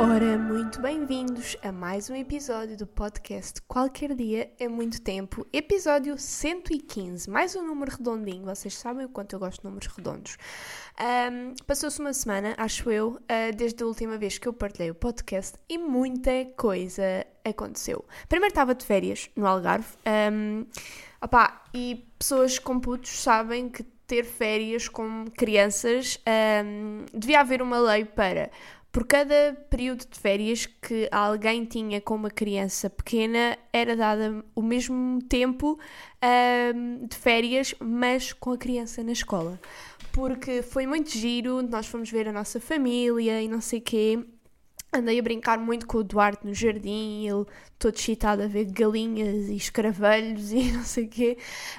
Ora, muito bem-vindos a mais um episódio do podcast Qualquer Dia é Muito Tempo, episódio 115, mais um número redondinho, vocês sabem o quanto eu gosto de números redondos. Um, Passou-se uma semana, acho eu, uh, desde a última vez que eu partilhei o podcast e muita coisa aconteceu. Primeiro estava de férias no Algarve, um, opá, e pessoas com putos sabem que ter férias com crianças um, devia haver uma lei para por cada período de férias que alguém tinha com uma criança pequena, era dada o mesmo tempo um, de férias, mas com a criança na escola. Porque foi muito giro, nós fomos ver a nossa família e não sei o quê. Andei a brincar muito com o Duarte no jardim, ele todo excitado a ver galinhas e escravelhos e não sei o quê,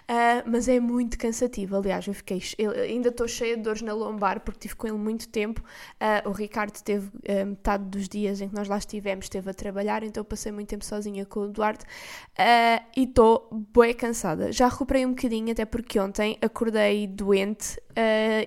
uh, mas é muito cansativo. Aliás, eu fiquei, eu ainda estou cheia de dores na lombar porque tive com ele muito tempo. Uh, o Ricardo teve uh, metade dos dias em que nós lá estivemos, esteve a trabalhar, então passei muito tempo sozinha com o Duarte e estou bem cansada. Já recuperei um bocadinho, até porque ontem acordei doente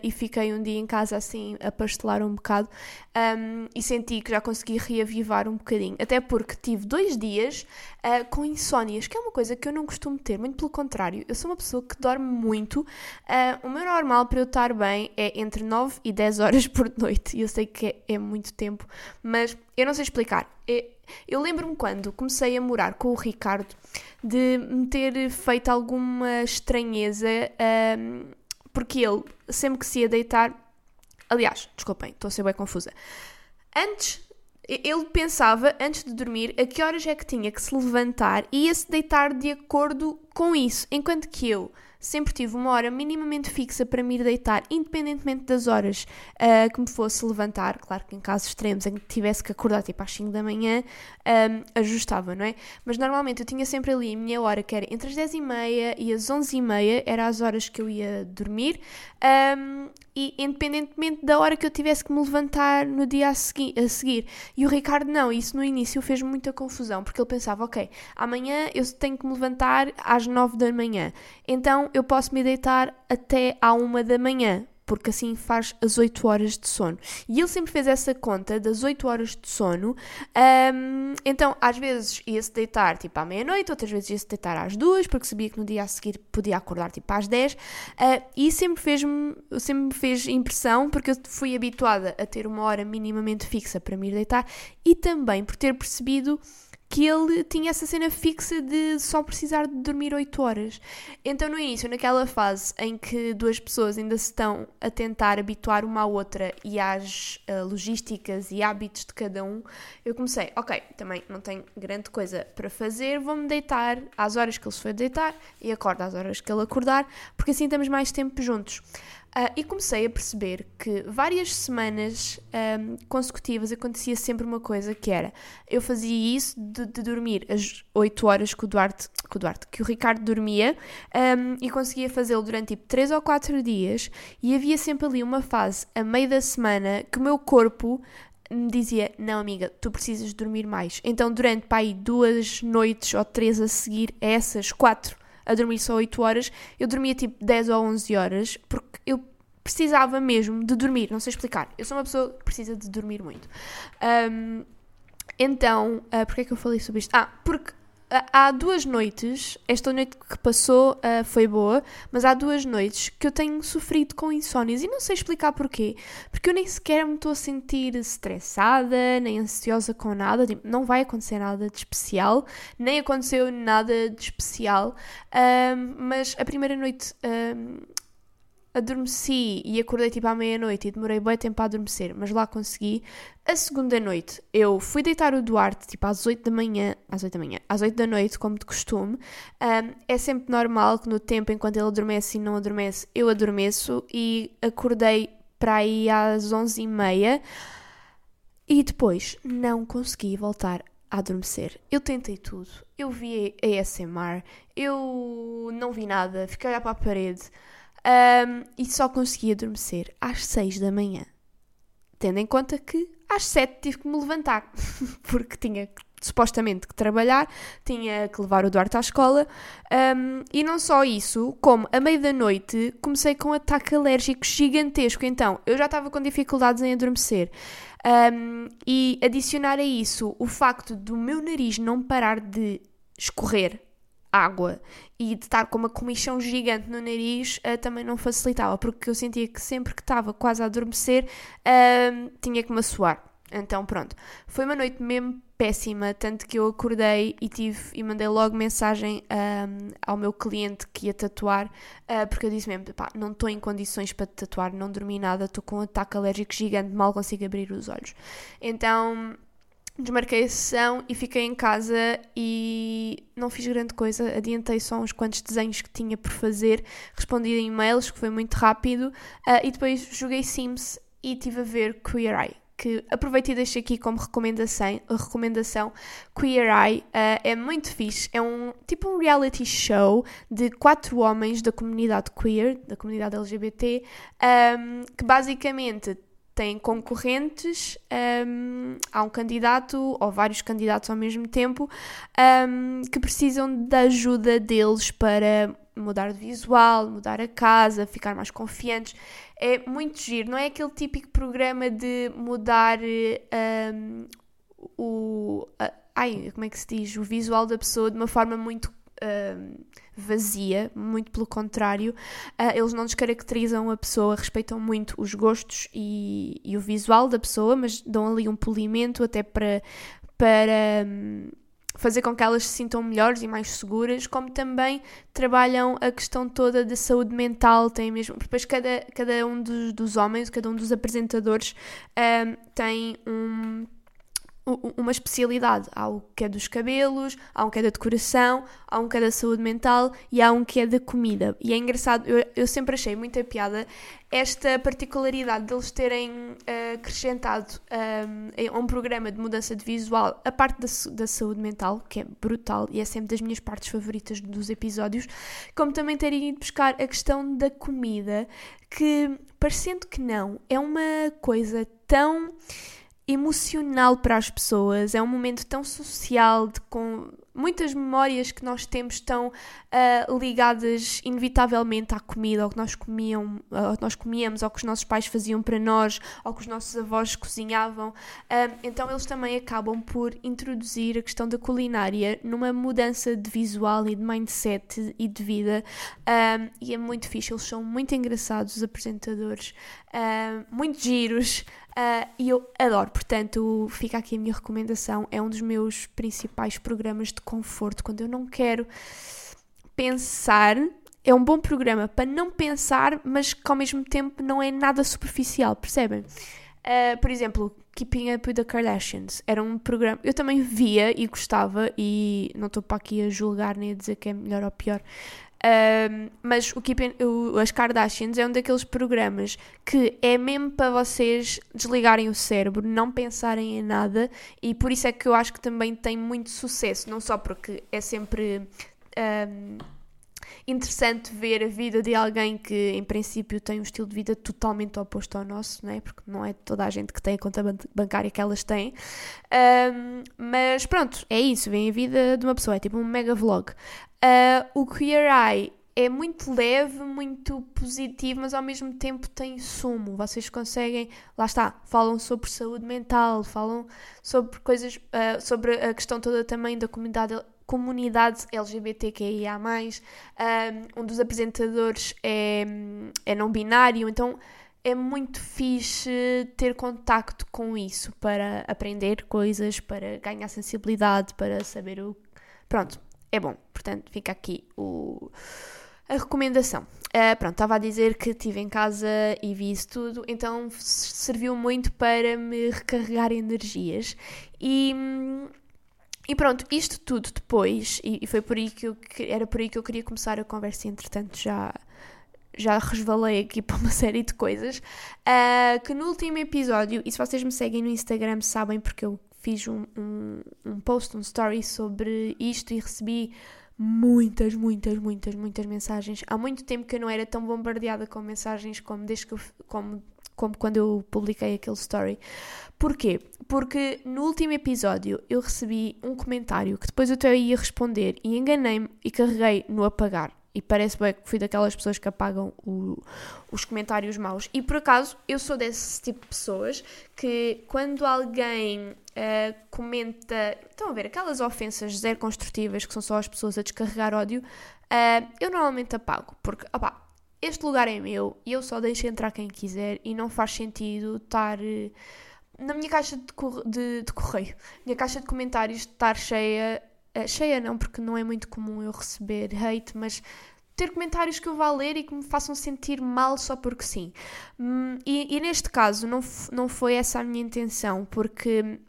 e fiquei um dia em casa assim a pastelar um bocado um, e senti que já consegui reavivar um bocadinho. Até porque tive dois dias uh, com insónias, que é uma coisa que eu não costumo ter, muito pelo contrário. Eu sou uma pessoa que dorme muito. Uh, o meu normal para eu estar bem é entre 9 e 10 horas por noite. E eu sei que é, é muito tempo, mas eu não sei explicar. É, eu lembro-me quando comecei a morar com o Ricardo de me ter feito alguma estranheza, um, porque ele, sempre que se ia deitar, aliás, desculpem, estou a ser bem confusa. Antes ele pensava, antes de dormir, a que horas é que tinha que se levantar e ia se deitar de acordo com isso, enquanto que eu sempre tive uma hora minimamente fixa para me ir deitar, independentemente das horas uh, que me fosse levantar. Claro que em casos extremos em que tivesse que acordar tipo às 5 da manhã, um, ajustava, não é? Mas normalmente eu tinha sempre ali a minha hora, que era entre as 10 e meia e as 11 e meia, era as horas que eu ia dormir, um, e independentemente da hora que eu tivesse que me levantar no dia a, segui a seguir. E o Ricardo não, isso no início fez muita confusão, porque ele pensava, ok, amanhã eu tenho que me levantar às 9 da manhã, então eu posso me deitar até à 1 da manhã, porque assim faz as 8 horas de sono. E ele sempre fez essa conta das 8 horas de sono. Um, então, às vezes ia-se deitar tipo à meia-noite, outras vezes ia-se deitar às 2, porque sabia que no dia a seguir podia acordar tipo às 10. Uh, e sempre fez-me sempre fez impressão, porque eu fui habituada a ter uma hora minimamente fixa para me ir deitar e também por ter percebido que ele tinha essa cena fixa de só precisar de dormir 8 horas. Então, no início, naquela fase em que duas pessoas ainda se estão a tentar habituar uma à outra e às uh, logísticas e hábitos de cada um, eu comecei, ok, também não tenho grande coisa para fazer, vou-me deitar às horas que ele se foi deitar e acordo às horas que ele acordar, porque assim estamos mais tempo juntos. Uh, e comecei a perceber que várias semanas um, consecutivas acontecia sempre uma coisa que era eu fazia isso de, de dormir as 8 horas que o Duarte, que o, Duarte, que o Ricardo dormia um, e conseguia fazê-lo durante tipo 3 ou 4 dias e havia sempre ali uma fase a meio da semana que o meu corpo me dizia, não amiga, tu precisas dormir mais. Então durante pá, aí duas noites ou três a seguir a essas quatro a dormir só 8 horas, eu dormia tipo 10 ou 11 horas, porque eu precisava mesmo de dormir, não sei explicar. Eu sou uma pessoa que precisa de dormir muito. Um, então, uh, porquê é que eu falei sobre isto? Ah, porque há duas noites, esta noite que passou uh, foi boa, mas há duas noites que eu tenho sofrido com insónias e não sei explicar porquê. Porque eu nem sequer me estou a sentir estressada, nem ansiosa com nada, tipo, não vai acontecer nada de especial, nem aconteceu nada de especial, mas a primeira noite adormeci e acordei tipo à meia-noite e demorei bem tempo a adormecer, mas lá consegui. A segunda noite eu fui deitar o Duarte tipo às 8 da manhã, às 8 da manhã, às 8 da noite, como de costume. Um, é sempre normal que no tempo enquanto ele adormece e não adormece, eu adormeço e acordei para aí às 11 e meia e depois não consegui voltar a adormecer. Eu tentei tudo, eu vi ASMR, eu não vi nada, fiquei a olhar para a parede um, e só consegui adormecer às 6 da manhã. Tendo em conta que às 7 tive que me levantar, porque tinha supostamente que trabalhar, tinha que levar o Duarte à escola um, e não só isso, como a meio da noite comecei com um ataque alérgico gigantesco, então eu já estava com dificuldades em adormecer. Um, e adicionar a isso o facto do meu nariz não parar de escorrer água e de estar com uma comichão gigante no nariz uh, também não facilitava, porque eu sentia que sempre que estava quase a adormecer uh, tinha que me suar. Então pronto, foi uma noite mesmo péssima, tanto que eu acordei e tive e mandei logo mensagem um, ao meu cliente que ia tatuar, uh, porque eu disse mesmo, pá, não estou em condições para tatuar, não dormi nada, estou com um ataque alérgico gigante, mal consigo abrir os olhos. Então desmarquei a sessão e fiquei em casa e não fiz grande coisa, adiantei só uns quantos desenhos que tinha por fazer, respondi a e-mails, que foi muito rápido, uh, e depois joguei Sims e estive a ver Queer Eye que aproveito e deixo aqui como recomendação, recomendação. Queer Eye, uh, é muito fixe, é um tipo um reality show de quatro homens da comunidade queer, da comunidade LGBT, um, ehm, que basicamente têm concorrentes, um, há um candidato ou vários candidatos ao mesmo tempo um, que precisam da ajuda deles para mudar de visual, mudar a casa, ficar mais confiantes é muito giro. Não é aquele típico programa de mudar um, o. A, ai, como é que se diz? O visual da pessoa de uma forma muito. Vazia, muito pelo contrário, uh, eles não descaracterizam a pessoa, respeitam muito os gostos e, e, o visual da pessoa, mas dão ali um polimento até para, para um, fazer com que elas se sintam melhores e mais seguras, como também trabalham a questão toda da saúde mental, tem mesmo, depois cada, cada um dos, dos homens, cada um dos apresentadores um, tem um uma especialidade. Há o que é dos cabelos, há um que é da decoração, há um que é da saúde mental e há um que é da comida. E é engraçado, eu, eu sempre achei muita piada esta particularidade deles terem uh, acrescentado um, a um programa de mudança de visual a parte da, da saúde mental, que é brutal e é sempre das minhas partes favoritas dos episódios, como também terem ido buscar a questão da comida, que, parecendo que não, é uma coisa tão emocional para as pessoas, é um momento tão social, de, com muitas memórias que nós temos estão uh, ligadas inevitavelmente à comida, ao que nós comiam, ao que nós comíamos, ao que os nossos pais faziam para nós, ao que os nossos avós cozinhavam. Uh, então eles também acabam por introduzir a questão da culinária numa mudança de visual e de mindset e de vida. Uh, e é muito fixe, eles são muito engraçados, os apresentadores, muito giros. Uh, e eu adoro, portanto, fica aqui a minha recomendação. É um dos meus principais programas de conforto quando eu não quero pensar. É um bom programa para não pensar, mas que ao mesmo tempo não é nada superficial, percebem? Uh, por exemplo, Keeping Up with the Kardashians era um programa. Eu também via e gostava, e não estou para aqui a julgar nem a dizer que é melhor ou pior, um, mas o Keep o, as Kardashians é um daqueles programas que é mesmo para vocês desligarem o cérebro, não pensarem em nada, e por isso é que eu acho que também tem muito sucesso, não só porque é sempre. Um, interessante ver a vida de alguém que, em princípio, tem um estilo de vida totalmente oposto ao nosso, não é? Porque não é toda a gente que tem a conta bancária que elas têm. Um, mas pronto, é isso. Vem a vida de uma pessoa, é tipo um mega vlog. Uh, o Queer Eye é muito leve, muito positivo, mas ao mesmo tempo tem sumo. Vocês conseguem, lá está, falam sobre saúde mental, falam sobre coisas, uh, sobre a questão toda também da comunidade, comunidade LGBTQIA. Um, um dos apresentadores é, é não binário, então é muito fixe ter contacto com isso para aprender coisas, para ganhar sensibilidade, para saber o. Pronto, é bom. Portanto, fica aqui o, a recomendação. Uh, pronto, estava a dizer que estive em casa e vi isso tudo, então serviu muito para me recarregar energias. E, e pronto, isto tudo depois, e, e, foi por aí que eu, era por aí que eu queria começar a conversa, entretanto já já resvalei aqui para uma série de coisas. Uh, que no último episódio, e se vocês me seguem no Instagram sabem porque eu fiz um, um, um post, um story sobre isto e recebi muitas, muitas, muitas, muitas mensagens. Há muito tempo que eu não era tão bombardeada com mensagens como desde que eu, como como quando eu publiquei aquele story. Porquê? Porque no último episódio eu recebi um comentário que depois eu até ia responder e enganei-me e carreguei no apagar. E parece bem que fui daquelas pessoas que apagam o, os comentários maus. E por acaso eu sou desse tipo de pessoas que quando alguém uh, comenta. Estão a ver aquelas ofensas zero construtivas que são só as pessoas a descarregar ódio, uh, eu normalmente apago. Porque, opá, este lugar é meu e eu só deixo entrar quem quiser e não faz sentido estar. Uh, na minha caixa de, de, de correio, minha caixa de comentários estar cheia Uh, cheia não, porque não é muito comum eu receber hate, mas ter comentários que eu vá ler e que me façam sentir mal só porque sim. Hum, e, e, neste caso não, não foi essa a minha intenção, porque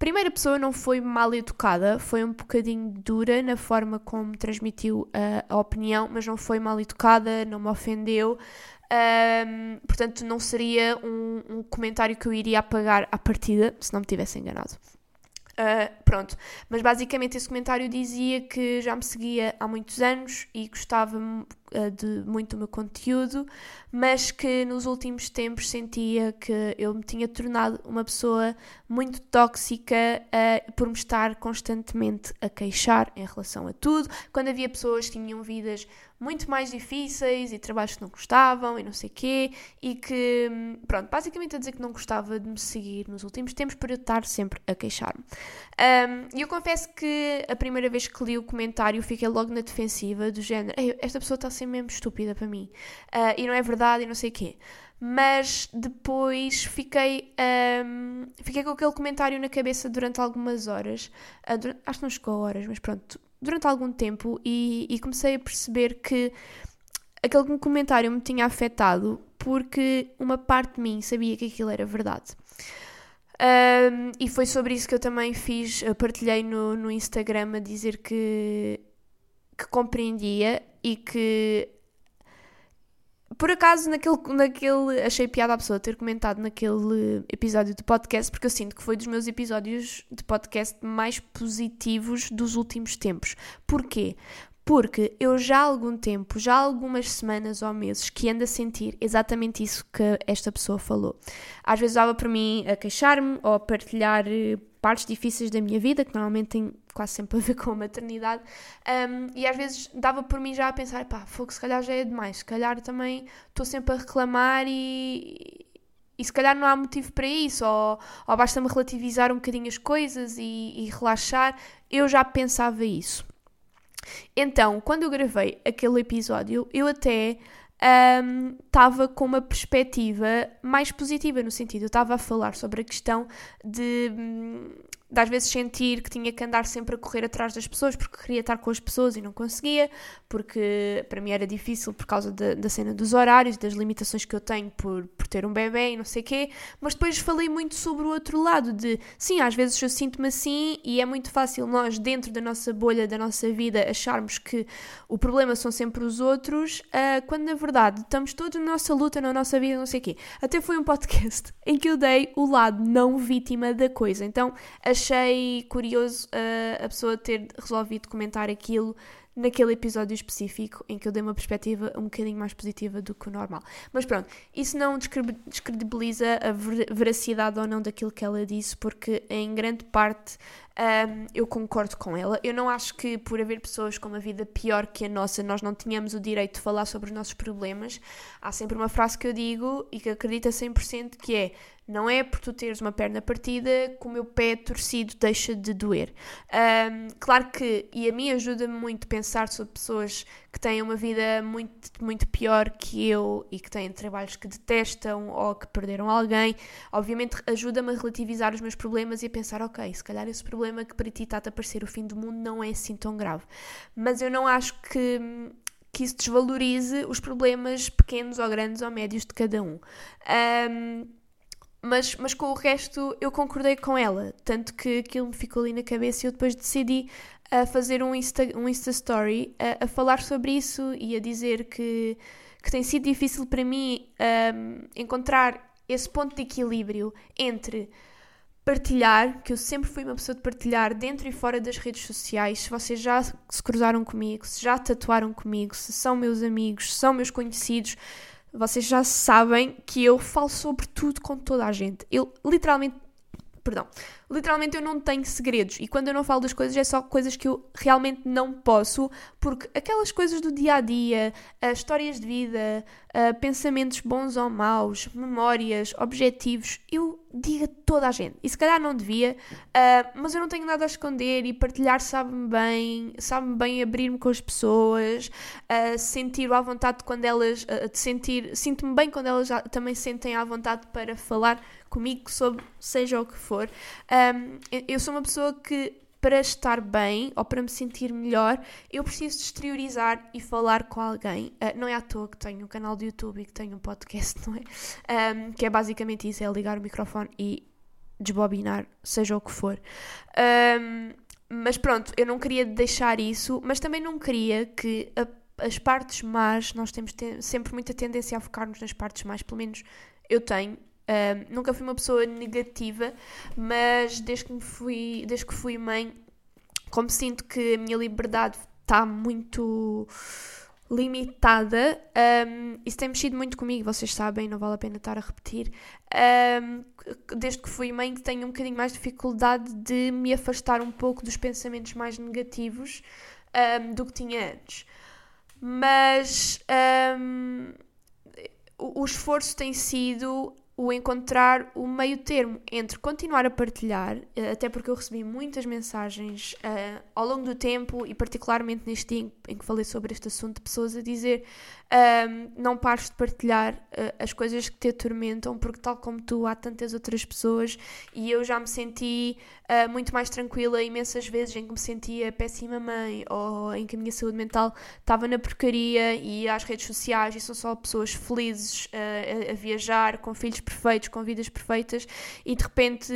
primeira pessoa não foi mal educada, foi um bocadinho dura na forma como transmitiu a, a opinião, mas não foi mal educada, não me ofendeu. Um, portanto, não seria um, um, comentário que eu iria apagar à partida se não me tivesse enganado. Uh, pronto, mas basicamente esse comentário dizia que já me seguia há muitos anos e gostava de muito do meu conteúdo, mas que nos últimos tempos sentia que eu me tinha tornado uma pessoa muito tóxica uh, por me estar constantemente a queixar em relação a tudo, quando havia pessoas que tinham vidas muito mais difíceis e trabalhos que não gostavam e não sei quê, e que, pronto, basicamente a dizer que não gostava de me seguir nos últimos tempos por eu estar sempre a queixar-me. E um, eu confesso que a primeira vez que li o comentário fiquei logo na defensiva, do género, esta pessoa está ser mesmo estúpida para mim, uh, e não é verdade e não sei quê mas depois fiquei, um, fiquei com aquele comentário na cabeça durante algumas horas. Uh, durante, acho que não chegou a horas, mas pronto, durante algum tempo e, e comecei a perceber que aquele comentário me tinha afetado porque uma parte de mim sabia que aquilo era verdade. Um, e foi sobre isso que eu também fiz, partilhei no, no Instagram a dizer que, que compreendia e que por acaso, naquele, naquele. Achei piada a pessoa ter comentado naquele episódio de podcast, porque eu sinto que foi dos meus episódios de podcast mais positivos dos últimos tempos. Porquê? Porque eu já há algum tempo, já há algumas semanas ou meses, que ando a sentir exatamente isso que esta pessoa falou. Às vezes dava para mim a queixar-me ou a partilhar eh, partes difíceis da minha vida, que normalmente quase sempre a ver com a maternidade, um, e às vezes dava por mim já a pensar, pá, fogo, se calhar já é demais, se calhar também estou sempre a reclamar e, e se calhar não há motivo para isso, ou, ou basta-me relativizar um bocadinho as coisas e, e relaxar. Eu já pensava isso. Então, quando eu gravei aquele episódio, eu até estava um, com uma perspectiva mais positiva, no sentido, eu estava a falar sobre a questão de hum, de às vezes sentir que tinha que andar sempre a correr atrás das pessoas porque queria estar com as pessoas e não conseguia, porque para mim era difícil por causa da, da cena dos horários, das limitações que eu tenho por, por ter um bebê e não sei o quê, mas depois falei muito sobre o outro lado de, sim, às vezes eu sinto-me assim e é muito fácil nós, dentro da nossa bolha, da nossa vida, acharmos que o problema são sempre os outros, uh, quando na verdade estamos todos na nossa luta, na nossa vida, não sei o quê. Até foi um podcast em que eu dei o lado não vítima da coisa, então as achei curioso uh, a pessoa ter resolvido comentar aquilo naquele episódio específico em que eu dei uma perspectiva um bocadinho mais positiva do que o normal. Mas pronto, isso não descredibiliza a veracidade ou não daquilo que ela disse, porque em grande parte um, eu concordo com ela. Eu não acho que por haver pessoas com uma vida pior que a nossa, nós não tenhamos o direito de falar sobre os nossos problemas. Há sempre uma frase que eu digo e que acredito a 100% que é não é por tu teres uma perna partida que o meu pé torcido deixa de doer. Um, claro que, e a mim ajuda-me muito pensar sobre pessoas que têm uma vida muito, muito pior que eu e que têm trabalhos que detestam ou que perderam alguém. Obviamente ajuda-me a relativizar os meus problemas e a pensar, ok, se calhar esse problema que para ti está a parecer o fim do mundo não é assim tão grave. Mas eu não acho que que isso desvalorize os problemas pequenos ou grandes ou médios de cada um. um mas, mas com o resto eu concordei com ela, tanto que aquilo me ficou ali na cabeça e eu depois decidi a fazer um Insta, um Insta Story a, a falar sobre isso e a dizer que, que tem sido difícil para mim um, encontrar esse ponto de equilíbrio entre partilhar, que eu sempre fui uma pessoa de partilhar dentro e fora das redes sociais. Se vocês já se cruzaram comigo, se já tatuaram comigo, se são meus amigos, se são meus conhecidos, vocês já sabem que eu falo sobre tudo com toda a gente. Eu literalmente Perdão. Literalmente eu não tenho segredos e quando eu não falo das coisas é só coisas que eu realmente não posso, porque aquelas coisas do dia a dia, uh, histórias de vida, uh, pensamentos bons ou maus, memórias, objetivos, eu digo a toda a gente. E se calhar não devia, uh, mas eu não tenho nada a esconder e partilhar sabe-me bem, sabe-me bem abrir-me com as pessoas, sentir à vontade quando elas, sentir, sinto-me bem quando elas também sentem à vontade para falar comigo sobre seja o que for. Um, eu sou uma pessoa que para estar bem ou para me sentir melhor, eu preciso de exteriorizar e falar com alguém. Uh, não é à toa que tenho um canal de YouTube e que tenho um podcast, não é? Um, que é basicamente isso: é ligar o microfone e desbobinar, seja o que for. Um, mas pronto, eu não queria deixar isso, mas também não queria que a, as partes más, nós temos sempre muita tendência a focar-nos nas partes más, pelo menos eu tenho, nunca fui uma pessoa negativa, mas desde que, fui, desde que fui mãe, como sinto que a minha liberdade está muito limitada, um, isso tem mexido muito comigo, vocês sabem, não vale a pena estar a repetir. Um, desde que fui mãe, que tenho um bocadinho mais dificuldade de me afastar um pouco dos pensamentos mais negativos do que tinha antes. Mas o esforço tem sido o encontrar o meio termo entre continuar a partilhar, eh, até porque eu recebi muitas mensagens uh, ao longo do tempo e particularmente neste dia em que falei sobre este assunto, de pessoas a dizer um, não pares de partilhar uh, as coisas que te atormentam, porque tal como tu há tantas outras pessoas e eu já me senti uh, muito mais tranquila imensas vezes em que me sentia péssima mãe ou em que a minha saúde mental estava na porcaria e às redes sociais e são só pessoas felizes uh, a, a viajar, com filhos perfeitos, com vidas perfeitas e de repente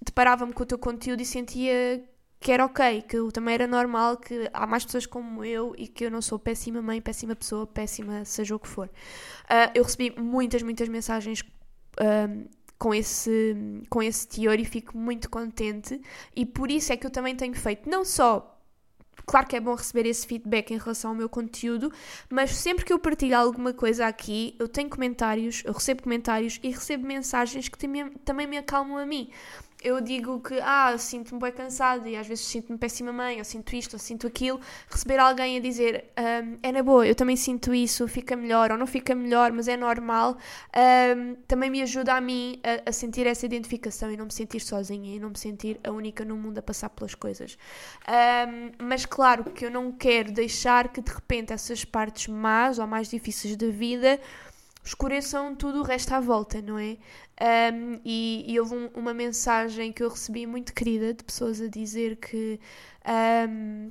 deparava-me com o teu conteúdo e sentia que era ok, que eu também era normal, que há mais pessoas como eu e que eu não sou péssima mãe, péssima pessoa, péssima seja o que for. Uh, eu recebi muitas, muitas mensagens uh, com, esse, com esse teor e fico muito contente e por isso é que eu também tenho feito não só Claro que é bom receber esse feedback em relação ao meu conteúdo, mas sempre que eu partilho alguma coisa aqui, eu tenho comentários, eu recebo comentários e recebo mensagens que também me acalmam a mim eu digo que, ah, sinto-me bem cansada e às vezes sinto-me péssima mãe, ou sinto isto, ou sinto aquilo, receber alguém a dizer, um, é na boa, eu também sinto isso, fica melhor, ou não fica melhor, mas é normal, um, também me ajuda a mim a, a, sentir essa identificação e não me sentir sozinha e não me sentir a única no mundo a passar pelas coisas. Um, mas claro que eu não quero deixar que de repente essas partes más ou mais difíceis da vida escureçam tudo o resto à volta, não é? Um, e, e, houve um, uma mensagem que eu recebi muito querida de pessoas a dizer que. Um,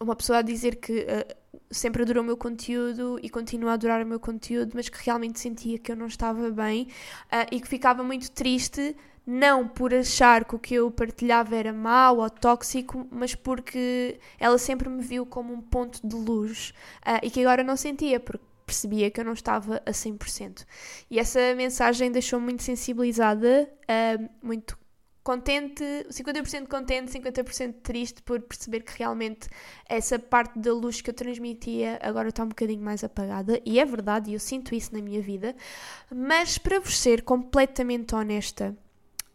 uma pessoa a dizer que uh, sempre adorou o meu conteúdo e continua a adorar o meu conteúdo, mas que realmente sentia que eu não estava bem uh, e que ficava muito triste não por achar que o que eu partilhava era mau ou tóxico, mas porque ela sempre me viu como um ponto de luz uh, e que agora não sentia, porque percebia que eu não estava a 100%. E essa mensagem deixou-me muito sensibilizada, uh, muito contente, 50% contente, 50% triste por perceber que realmente essa parte da luz que eu transmitia agora está um bocadinho mais apagada. E é verdade, eu sinto isso na minha vida. Mas para vos ser completamente honesta,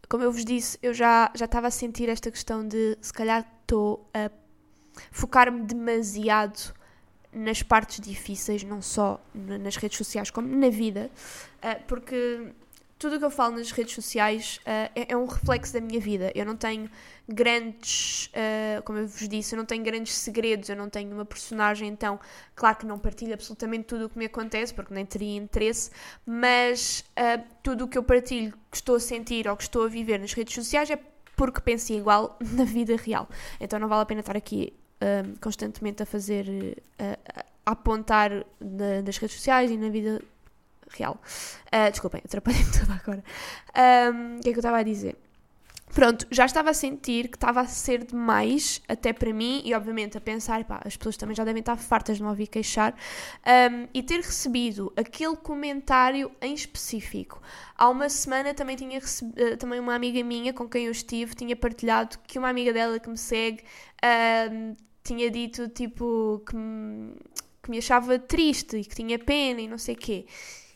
como eu vos disse, eu já, já estava a sentir esta questão de se calhar estou a focar-me demasiado nas partes difíceis, não só nas redes sociais, como na vida, uh, porque tudo o que eu falo nas redes sociais uh, é, é, um reflexo da minha vida. Eu não tenho grandes, uh, como eu vos disse, eu não tenho grandes segredos, eu não tenho uma personagem, então, claro que não partilho absolutamente tudo o que me acontece, porque nem teria interesse, mas tudo o que eu partilho, que estou a sentir ou que estou a viver nas redes sociais é porque penso igual na vida real. Então não vale a pena estar aqui um, constantemente a fazer, uh, a apontar na, nas redes sociais e na vida real. Uh, desculpem, atrapalhei-me toda agora. Um, o que é que eu estava a dizer? Pronto, já estava a sentir que estava a ser demais, até para mim, e obviamente a pensar, pá, as pessoas também já devem estar fartas de me ouvir queixar, um, e ter recebido aquele comentário em específico. Há uma semana também tinha recebido, uh, também uma amiga minha com quem eu estive, tinha partilhado que uma amiga dela que me segue um, tinha dito tipo que me, que me achava triste e que tinha pena e não sei o quê.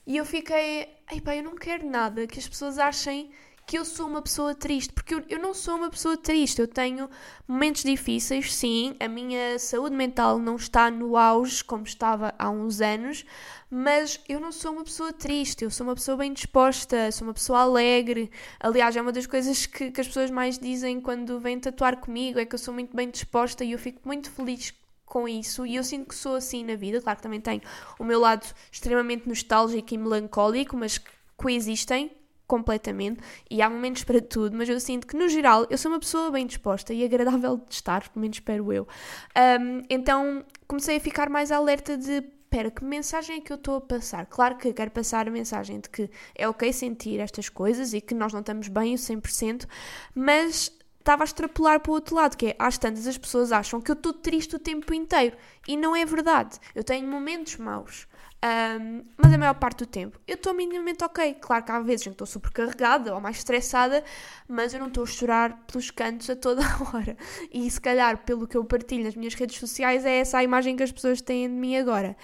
E eu fiquei, ei pá, eu não quero nada que as pessoas achem que eu sou uma pessoa triste, porque eu, eu não sou uma pessoa triste, eu tenho momentos difíceis, sim, a minha saúde mental não está no auge como estava há uns anos, mas eu não sou uma pessoa triste, eu sou uma pessoa bem disposta, sou uma pessoa alegre. Aliás, é uma das coisas que, que as pessoas mais dizem quando vêm tatuar comigo, é que eu sou muito bem disposta e eu fico muito feliz com isso e eu sinto que sou assim na vida. Claro que também tenho o meu lado extremamente nostálgico e melancólico, mas que coexistem completamente e há momentos para tudo, mas eu sinto que no geral eu sou uma pessoa bem disposta e agradável de estar, pelo menos espero eu. Um, então comecei a ficar mais alerta de espera, que mensagem é que eu estou a passar? Claro que quero passar a mensagem de que é ok sentir estas coisas e que nós não estamos bem o 100%, mas estava a extrapolar para o outro lado, que é, às tantas as pessoas acham que eu estou triste o tempo inteiro. E não é verdade. Eu tenho momentos maus. Um, mas a maior parte do tempo eu estou minimamente ok. Claro que há vezes em que estou super carregada ou mais estressada, mas eu não estou a chorar pelos cantos a toda a hora. E se calhar, pelo que eu partilho nas minhas redes sociais, é essa a imagem que as pessoas têm de mim agora.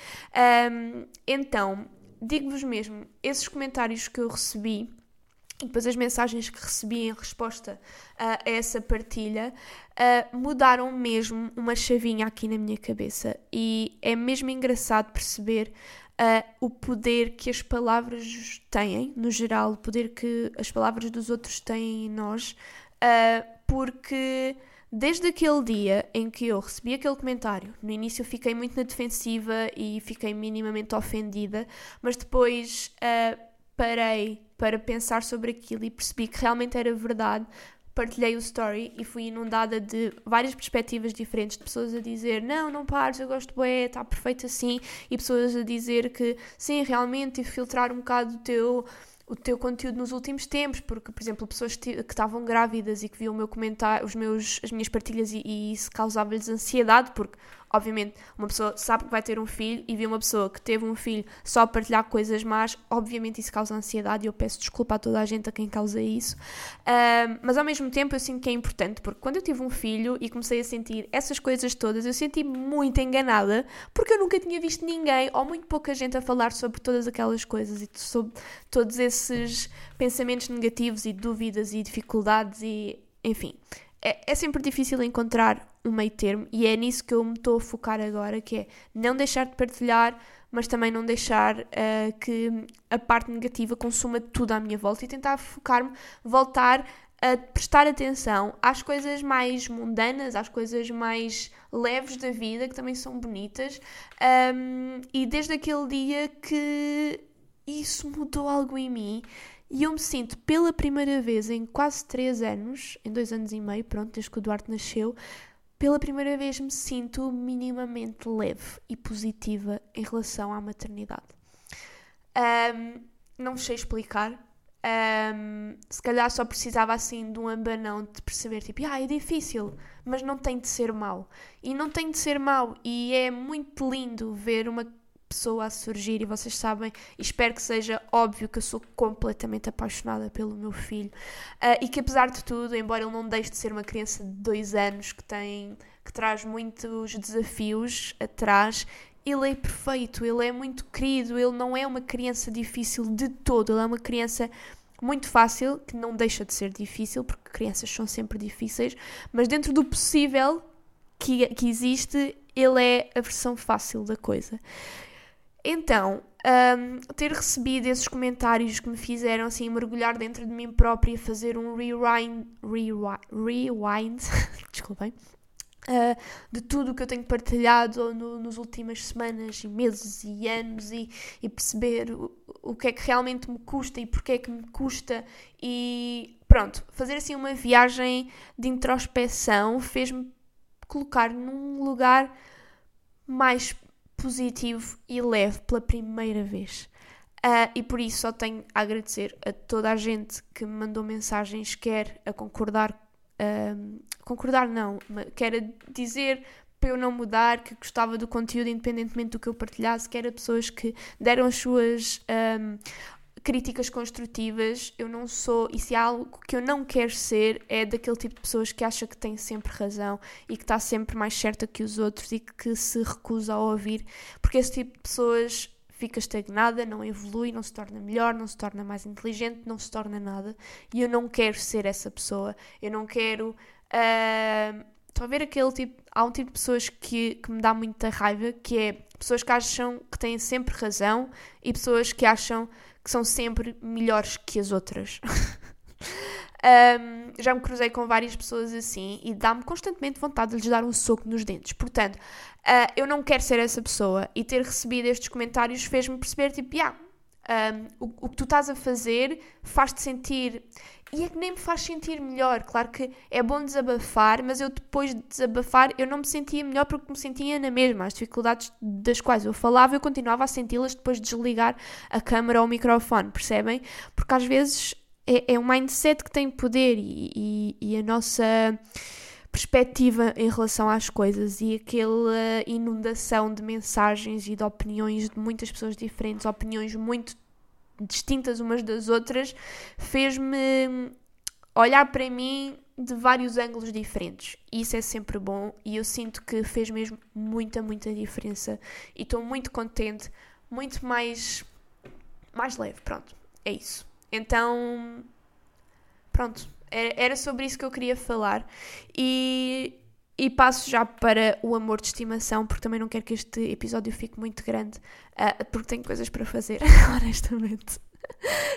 Um, então, digo-vos mesmo, esses comentários que eu recebi e depois as mensagens que recebi em resposta uh, a essa partilha uh, mudaram mesmo uma chavinha aqui na minha cabeça. E é mesmo engraçado perceber uh, o poder que as palavras têm, no geral, o poder que as palavras dos outros têm em nós, uh, porque desde aquele dia em que eu recebi aquele comentário, no início eu fiquei muito na defensiva e fiquei minimamente ofendida, mas depois uh, parei para pensar sobre aquilo e percebi que realmente era verdade, partilhei o story e fui inundada de várias perspectivas diferentes, de pessoas a dizer não, não pares, eu gosto bué, está perfeito assim, e pessoas a dizer que sim, realmente, e filtrar um bocado o teu o teu conteúdo nos últimos tempos, porque, por exemplo, pessoas que estavam grávidas e que viam o meu comentário, os meus, as minhas partilhas e, e isso causava-lhes ansiedade, porque Obviamente, uma pessoa sabe que vai ter um filho e vê uma pessoa que teve um filho só a partilhar coisas más, obviamente isso causa ansiedade e eu peço desculpa a toda a gente a quem causa isso. Uh, mas ao mesmo tempo eu sinto que é importante, porque quando eu tive um filho e comecei a sentir essas coisas todas, eu senti muito enganada, porque eu nunca tinha visto ninguém ou muito pouca gente a falar sobre todas aquelas coisas e sobre todos esses pensamentos negativos e dúvidas e dificuldades e enfim é, é sempre difícil encontrar um meio termo e é nisso que eu me estou a focar agora, que é não deixar de partilhar, mas também não deixar uh, que a parte negativa consuma tudo à minha volta e tentar focar-me, voltar a prestar atenção às coisas mais mundanas, às coisas mais leves da vida, que também são bonitas. Um, e desde aquele dia que isso mudou algo em mim e eu me sinto pela primeira vez em quase 3 anos, em 2 anos e meio, pronto, desde que o Duarte nasceu, pela primeira vez me sinto minimamente leve e positiva em relação à maternidade. Um, não sei explicar. Um, se calhar só precisava assim de um abanão de perceber, tipo, ah, é difícil, mas não tem de ser mau. E não tem de ser mau. E é muito lindo ver uma pessoa a surgir e vocês sabem, espero que seja óbvio que eu sou completamente apaixonada pelo meu filho uh, e que apesar de tudo, embora ele não deixe de ser uma criança de dois anos que tem que traz muitos desafios atrás, ele é perfeito, ele é muito querido, ele não é uma criança difícil de todo, ele é uma criança muito fácil, que não deixa de ser difícil, porque crianças são sempre difíceis, mas dentro do possível que, que existe, ele é a versão fácil da coisa. Então, um, ter recebido esses comentários que me fizeram assim mergulhar dentro de mim própria e fazer um rewind, rewind, rewind desculpem, uh, de tudo o que eu tenho partilhado no, nas últimas semanas e meses e anos e, e perceber o, o, que é que realmente me custa e porque é que me custa e pronto, fazer assim uma viagem de introspeção fez-me colocar num lugar mais positivo e leve pela primeira vez. Uh, e por isso só tenho a agradecer a toda a gente que me mandou mensagens, quer a concordar, uh, concordar não, quer a dizer para eu não mudar, que gostava do conteúdo independentemente do que eu partilhasse, quer a pessoas que deram as suas críticas construtivas, eu não sou, e se há algo que eu não quero ser, é daquele tipo de pessoas que acha que tem sempre razão e que está sempre mais certa que os outros e que se recusa a ouvir, porque esse tipo de pessoas fica estagnada, não evolui, não se torna melhor, não se torna mais inteligente, não se torna nada. E eu não quero ser essa pessoa. Eu não quero. Uh, Estão a ver aquele tipo. Há um tipo de pessoas que, que me dá muita raiva, que é pessoas que acham que têm sempre razão e pessoas que acham que são sempre melhores que as outras. um, já me cruzei com várias pessoas assim e dá-me constantemente vontade de lhes dar um soco nos dentes. Portanto, uh, eu não quero ser essa pessoa e ter recebido estes comentários fez-me perceber, tipo, yeah, um, o, o, que tu estás a fazer faz-te sentir. E é que nem me faz sentir melhor. Claro que é bom desabafar, mas eu depois de desabafar eu não me sentia melhor porque me sentia na mesma. As dificuldades das quais eu falava eu continuava a senti-las depois de desligar a câmera ou o microfone, percebem? Porque às vezes é, é um mindset que tem poder e, e, e a nossa perspectiva em relação às coisas e aquela inundação de mensagens e de opiniões de muitas pessoas diferentes, opiniões muito distintas umas das outras, fez-me olhar para mim de vários ângulos diferentes. Isso é sempre bom e eu sinto que fez mesmo muita, muita diferença e estou muito contente, muito mais mais leve, pronto. É isso. Então, pronto, era sobre isso que eu queria falar. E, e passo já para o amor de estimação, porque também não quero que este episódio fique muito grande, uh, porque tenho coisas para fazer, honestamente.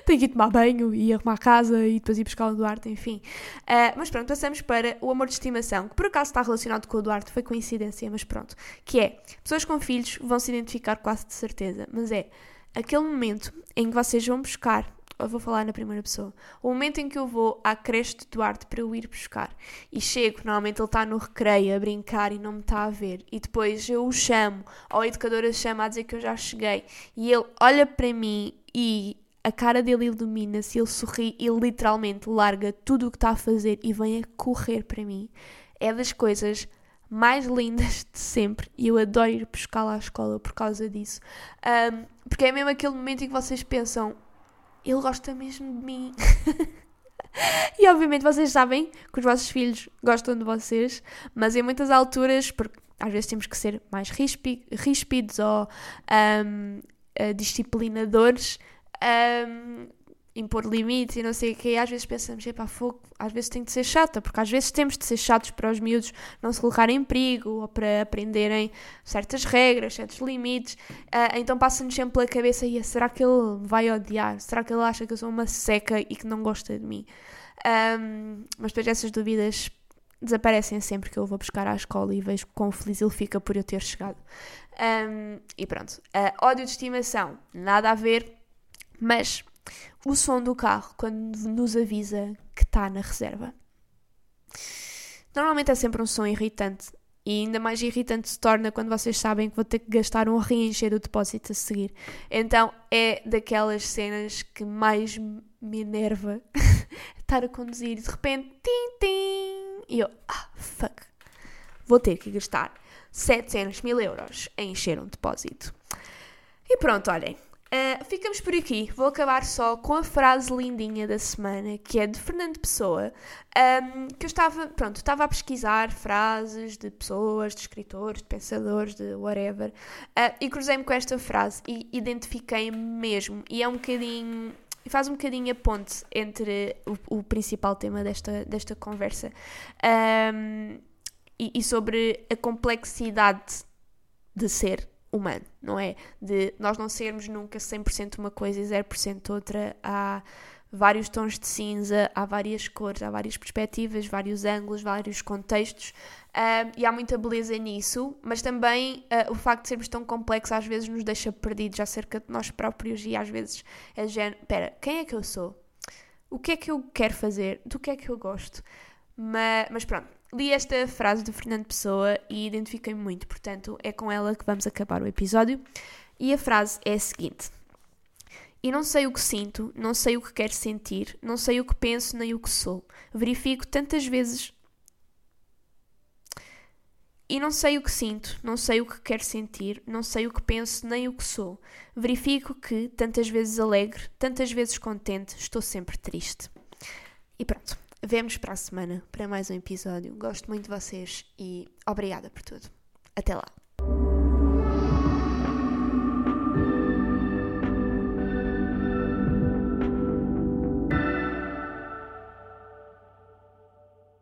tenho que ir tomar banho e arrumar a casa e depois ir buscar o Duarte, enfim. Uh, mas pronto, passamos para o amor de estimação, que por acaso está relacionado com o Duarte, foi coincidência, mas pronto. Que é, pessoas com filhos vão se identificar quase de certeza, mas é aquele momento em que vocês vão buscar eu vou falar na primeira pessoa. O momento em que eu vou à creche de Duarte para eu ir buscar e chego, normalmente ele está no recreio a brincar e não me está a ver, e depois eu o chamo, ou a educadora chama a dizer que eu já cheguei, e ele olha para mim e a cara dele ilumina-se, ele sorri e literalmente larga tudo o que está a fazer e vem a correr para mim. É das coisas mais lindas de sempre e eu adoro ir buscá-la à escola por causa disso. Um, porque é mesmo aquele momento em que vocês pensam: ele gosta mesmo de mim. e obviamente vocês sabem que os vossos filhos gostam de vocês, mas em muitas alturas, porque às vezes temos que ser mais ríspidos ou um, eh, disciplinadores, um, impor limites e não sei o que, às vezes pensamos, epá, fogo, às vezes tem de ser chata, porque às vezes temos de ser chatos para os miúdos não se colocarem em perigo ou para aprenderem certas regras, certos limites. Uh, então passa-nos sempre pela cabeça, e será que ele vai odiar? Será que ele acha que eu sou uma seca e que não gosta de mim? Um, mas depois essas dúvidas desaparecem sempre que eu vou buscar à escola e vejo quão feliz ele fica por eu ter chegado. Um, e pronto. Uh, ódio de estimação, nada a ver, mas o som do carro quando nos avisa que está na reserva. Normalmente é sempre um som irritante e ainda mais irritante se torna quando vocês sabem que vou ter que gastar um reencher o depósito a seguir. Então é daquelas cenas que mais me enerva estar a conduzir e de repente tim, tim, e eu, ah, fuck, vou ter que gastar 700 mil euros a encher um depósito. E pronto, olhem, Uh, ficamos por aqui. Vou acabar só com a frase lindinha da semana, que é de Fernando Pessoa, um, que eu estava, pronto, estava a pesquisar frases de pessoas, de escritores, de pensadores, de whatever, uh, e cruzei-me com esta frase e identifiquei-me mesmo. E é um bocadinho faz um bocadinho a ponte entre o, o principal tema desta, desta conversa um, e, e, sobre a complexidade de ser humano, não é? De nós não sermos nunca 100% uma coisa e 0% outra. Há vários tons de cinza, há várias cores, há várias perspectivas, vários ângulos, vários contextos uh, e há muita beleza nisso, mas também uh, o facto de sermos tão complexos às vezes nos deixa perdidos acerca de nós próprios e às vezes é género, pera, quem é que eu sou? O que é que eu quero fazer? Do que é que eu gosto? Mas, mas pronto, li esta frase de Fernando Pessoa e identifiquei-me muito, portanto é com ela que vamos acabar o episódio. E a frase é a seguinte: E não sei o que sinto, não sei o que quero sentir, não sei o que penso nem o que sou. Verifico tantas vezes. E não sei o que sinto, não sei o que quero sentir, não sei o que penso nem o que sou. Verifico que, tantas vezes alegre, tantas vezes contente, estou sempre triste. E pronto. Vemos para a semana para mais um episódio. Gosto muito de vocês e obrigada por tudo. Até lá.